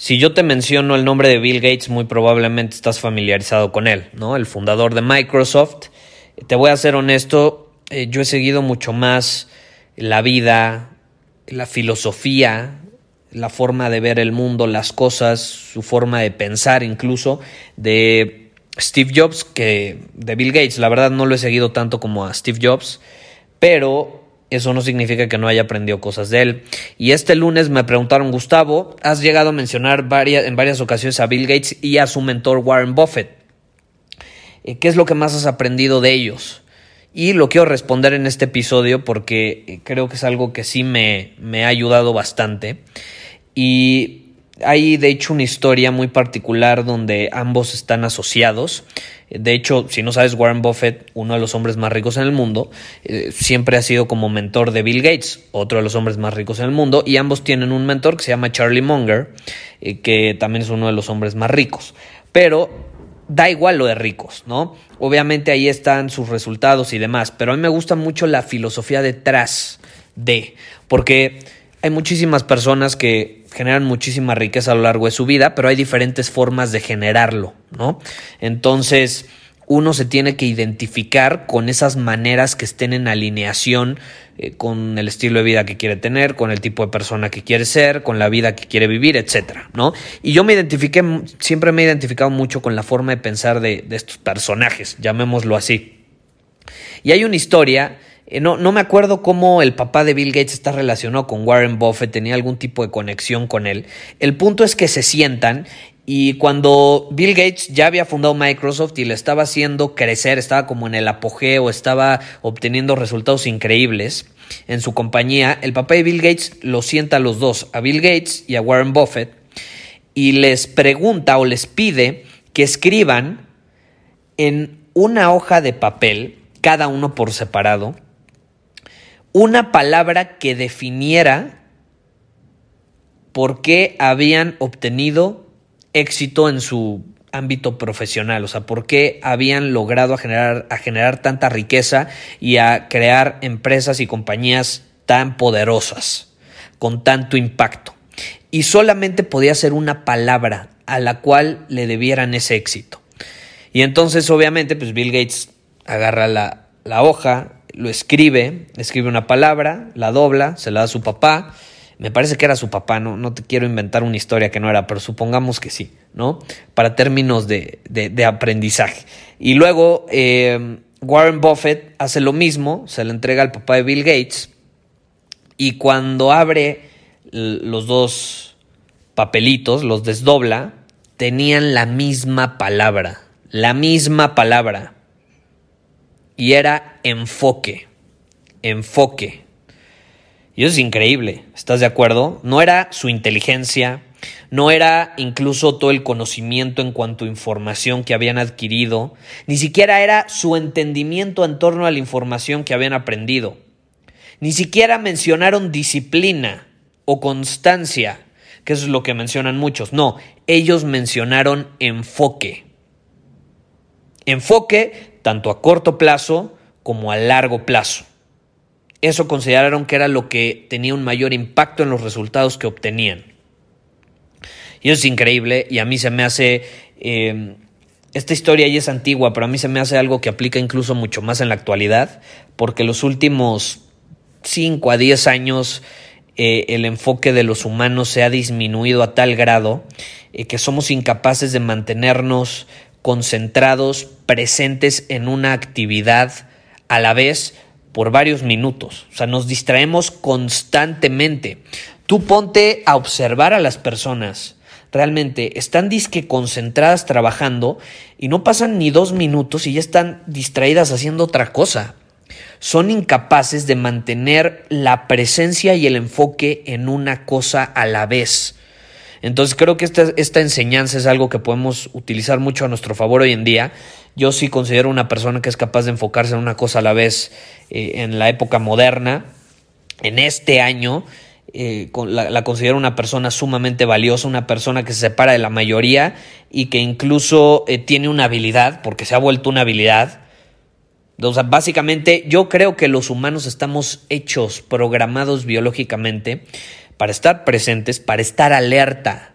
Si yo te menciono el nombre de Bill Gates, muy probablemente estás familiarizado con él, ¿no? El fundador de Microsoft. Te voy a ser honesto, eh, yo he seguido mucho más la vida, la filosofía, la forma de ver el mundo, las cosas, su forma de pensar incluso de Steve Jobs que de Bill Gates. La verdad no lo he seguido tanto como a Steve Jobs, pero eso no significa que no haya aprendido cosas de él. Y este lunes me preguntaron, Gustavo, has llegado a mencionar varias, en varias ocasiones a Bill Gates y a su mentor Warren Buffett. Eh, ¿Qué es lo que más has aprendido de ellos? Y lo quiero responder en este episodio porque eh, creo que es algo que sí me, me ha ayudado bastante. Y hay de hecho una historia muy particular donde ambos están asociados. De hecho, si no sabes, Warren Buffett, uno de los hombres más ricos en el mundo, eh, siempre ha sido como mentor de Bill Gates, otro de los hombres más ricos en el mundo, y ambos tienen un mentor que se llama Charlie Munger, eh, que también es uno de los hombres más ricos. Pero da igual lo de ricos, ¿no? Obviamente ahí están sus resultados y demás, pero a mí me gusta mucho la filosofía detrás de, porque hay muchísimas personas que generan muchísima riqueza a lo largo de su vida, pero hay diferentes formas de generarlo, ¿no? Entonces, uno se tiene que identificar con esas maneras que estén en alineación eh, con el estilo de vida que quiere tener, con el tipo de persona que quiere ser, con la vida que quiere vivir, etcétera, ¿no? Y yo me identifiqué, siempre me he identificado mucho con la forma de pensar de, estos personajes, llamémoslo así. Y hay una historia no, no, me acuerdo cómo el papá de Bill Gates está relacionado con Warren Buffett, tenía algún tipo de conexión con él. El punto es que se sientan y cuando Bill Gates ya había fundado Microsoft y le estaba haciendo crecer, estaba como en el apogeo, estaba obteniendo resultados increíbles en su compañía, el papá de Bill Gates lo sienta a los dos, a Bill Gates y a Warren Buffett, y les pregunta o les pide que escriban en una hoja de papel, cada uno por separado, una palabra que definiera por qué habían obtenido éxito en su ámbito profesional, o sea, por qué habían logrado a generar, a generar tanta riqueza y a crear empresas y compañías tan poderosas, con tanto impacto. Y solamente podía ser una palabra a la cual le debieran ese éxito. Y entonces, obviamente, pues Bill Gates agarra la, la hoja, lo escribe, escribe una palabra, la dobla, se la da a su papá. Me parece que era su papá, no, no te quiero inventar una historia que no era, pero supongamos que sí, ¿no? Para términos de, de, aprendizaje. Y luego eh, Warren Buffett hace lo mismo, se le entrega al papá de Bill Gates, y cuando abre los dos papelitos, los desdobla, tenían la misma palabra, la misma palabra y era enfoque, enfoque. Y eso es increíble, ¿estás de acuerdo? No era su inteligencia, no era incluso todo el conocimiento en cuanto a información que habían adquirido, ni siquiera era su entendimiento en torno a la información que habían aprendido. Ni siquiera mencionaron disciplina o constancia, que eso es lo que mencionan muchos. No, ellos mencionaron enfoque. Enfoque tanto a corto plazo como a largo plazo. Eso consideraron que era lo que tenía un mayor impacto en los resultados que obtenían. Y eso es increíble y a mí se me hace... Eh, esta historia ya es antigua, pero a mí se me hace algo que aplica incluso mucho más en la actualidad, porque los últimos 5 a 10 años eh, el enfoque de los humanos se ha disminuido a tal grado eh, que somos incapaces de mantenernos concentrados, presentes en una actividad a la vez por varios minutos. O sea, nos distraemos constantemente. Tú ponte a observar a las personas. Realmente están disque concentradas trabajando y no pasan ni dos minutos y ya están distraídas haciendo otra cosa. Son incapaces de mantener la presencia y el enfoque en una cosa a la vez. Entonces creo que esta, esta enseñanza es algo que podemos utilizar mucho a nuestro favor hoy en día. Yo sí considero una persona que es capaz de enfocarse en una cosa a la vez eh, en la época moderna, en este año. Eh, la, considero una persona sumamente valiosa, una persona que se separa de la mayoría y que incluso eh, tiene una habilidad, porque se ha vuelto una habilidad. O sea, básicamente yo creo que los humanos estamos hechos, programados biológicamente para estar presentes, para estar alerta,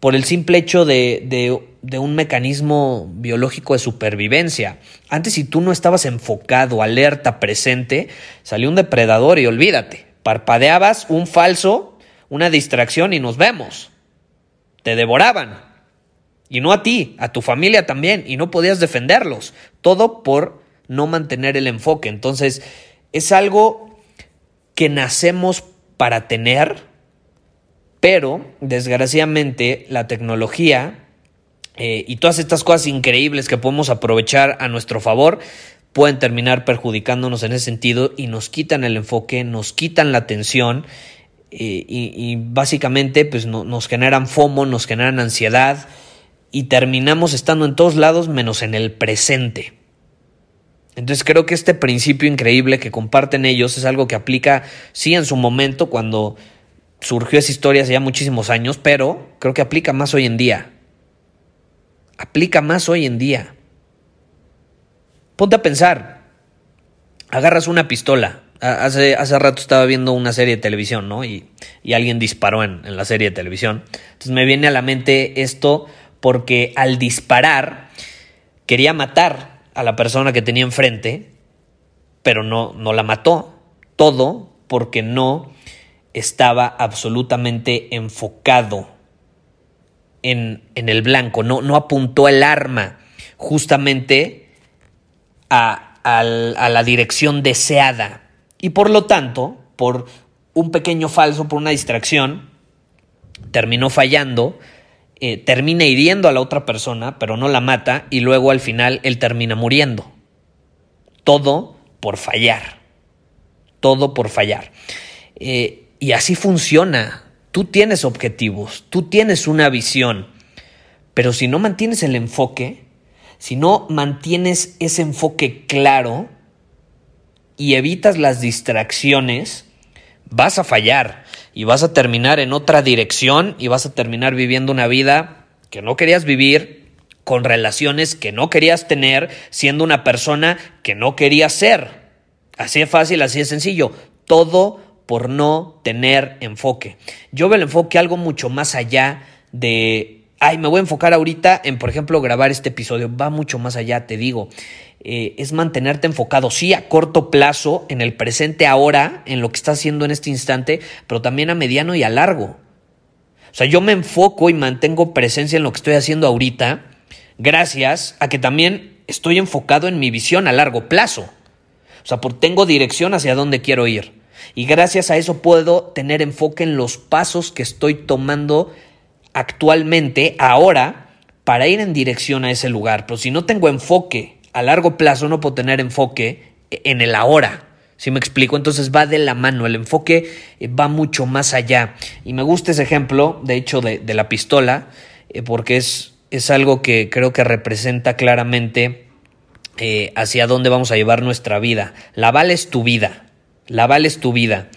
por el simple hecho de, de, un mecanismo biológico de supervivencia. Antes si tú no estabas enfocado, alerta, presente, salió un depredador y olvídate, parpadeabas un falso, una distracción y nos vemos. Te devoraban. Y no a ti, a tu familia también, y no podías defenderlos. Todo por no mantener el enfoque. Entonces, es algo que nacemos para tener, pero desgraciadamente la tecnología eh, y todas estas cosas increíbles que podemos aprovechar a nuestro favor pueden terminar perjudicándonos en ese sentido y nos quitan el enfoque, nos quitan la atención eh, y, básicamente pues nos generan FOMO, nos generan ansiedad y terminamos estando en todos lados menos en el presente. Entonces creo que este principio increíble que comparten ellos es algo que aplica, sí, en su momento, cuando surgió esa historia hace ya muchísimos años, pero creo que aplica más hoy en día. Aplica más hoy en día. Ponte a pensar, agarras una pistola. Hace, hace rato estaba viendo una serie de televisión, ¿no? Y, y alguien disparó en, en la serie de televisión. Entonces me viene a la mente esto porque al disparar quería matar a la persona que tenía enfrente, pero no, no la mató. Todo porque no estaba absolutamente enfocado en, en el blanco, no, no, apuntó el arma justamente a, a la dirección deseada. Y por lo tanto, por un pequeño falso, por una distracción, terminó fallando eh, termina hiriendo a la otra persona, pero no la mata, y luego al final él termina muriendo. Todo por fallar. Todo por fallar. Eh, y así funciona. Tú tienes objetivos, tú tienes una visión, pero si no mantienes el enfoque, si no mantienes ese enfoque claro y evitas las distracciones, vas a fallar y vas a terminar en otra dirección y vas a terminar viviendo una vida que no querías vivir, con relaciones que no querías tener, siendo una persona que no querías ser. Así de fácil, así de sencillo. Todo por no tener enfoque. Yo veo el enfoque algo mucho más allá de, ay, me voy a enfocar ahorita en, por ejemplo, grabar este episodio. Va mucho más allá, te digo. Eh, es mantenerte enfocado, sí, a corto plazo, en el presente ahora, en lo que estás haciendo en este instante, pero también a mediano y a largo. O sea, yo me enfoco y mantengo presencia en lo que estoy haciendo ahorita, gracias a que también estoy enfocado en mi visión a largo plazo. O sea, porque tengo dirección hacia dónde quiero ir. Y gracias a eso puedo tener enfoque en los pasos que estoy tomando actualmente, ahora, para ir en dirección a ese lugar. Pero si no tengo enfoque a largo plazo no puedo tener enfoque en el ahora. ¿Sí me explico? Entonces va de la mano, el enfoque eh, va mucho más allá. Y me gusta ese ejemplo, de hecho, de, la pistola, eh, porque es, es, algo que creo que representa claramente eh, hacia dónde vamos a llevar nuestra vida. La bala es tu vida, la bala es tu vida.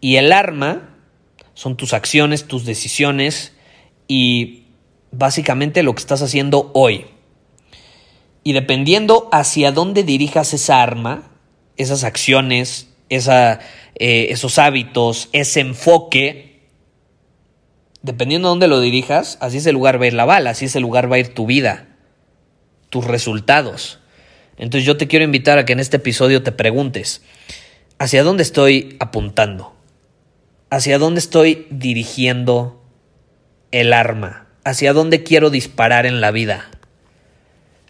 Y el arma son tus acciones, tus decisiones y básicamente lo que estás haciendo hoy. Y dependiendo hacia dónde dirijas esa arma, esas acciones, esa, eh, esos hábitos, ese enfoque, dependiendo de dónde lo dirijas, así ese lugar va a ir la bala, así ese lugar va a ir tu vida, tus resultados. Entonces yo te quiero invitar a que en este episodio te preguntes, ¿hacia dónde estoy apuntando? ¿Hacia dónde estoy dirigiendo el arma? ¿Hacia dónde quiero disparar en la vida?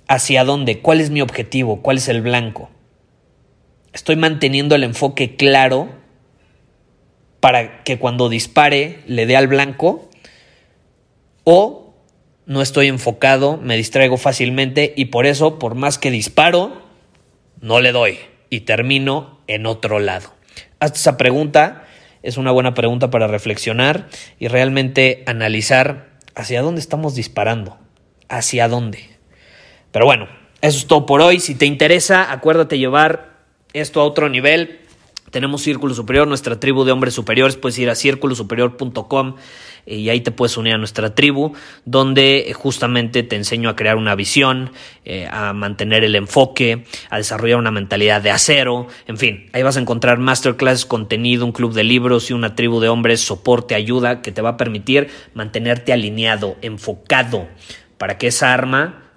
¿Hacia dónde? ¿Cuál es mi objetivo? ¿Cuál es el blanco? Estoy manteniendo el enfoque claro para que cuando dispare le dé al blanco o no estoy enfocado, me distraigo fácilmente y por eso, por más que disparo, no le doy y termino en otro lado. Hasta esa pregunta, es una buena pregunta para reflexionar y realmente analizar hacia dónde estamos disparando, hacia dónde. Pero bueno, eso es todo por hoy. Si te interesa, acuérdate llevar esto a otro nivel. Tenemos Círculo Superior, nuestra tribu de hombres superiores. Puedes ir a círculosuperior.com y ahí te puedes unir a nuestra tribu, donde justamente te enseño a crear una visión, eh, a mantener el enfoque, a desarrollar una mentalidad de acero, en fin, ahí vas a encontrar masterclass, contenido, un club de libros y una tribu de hombres, soporte, ayuda, que te va a permitir mantenerte alineado, enfocado, para que esa arma,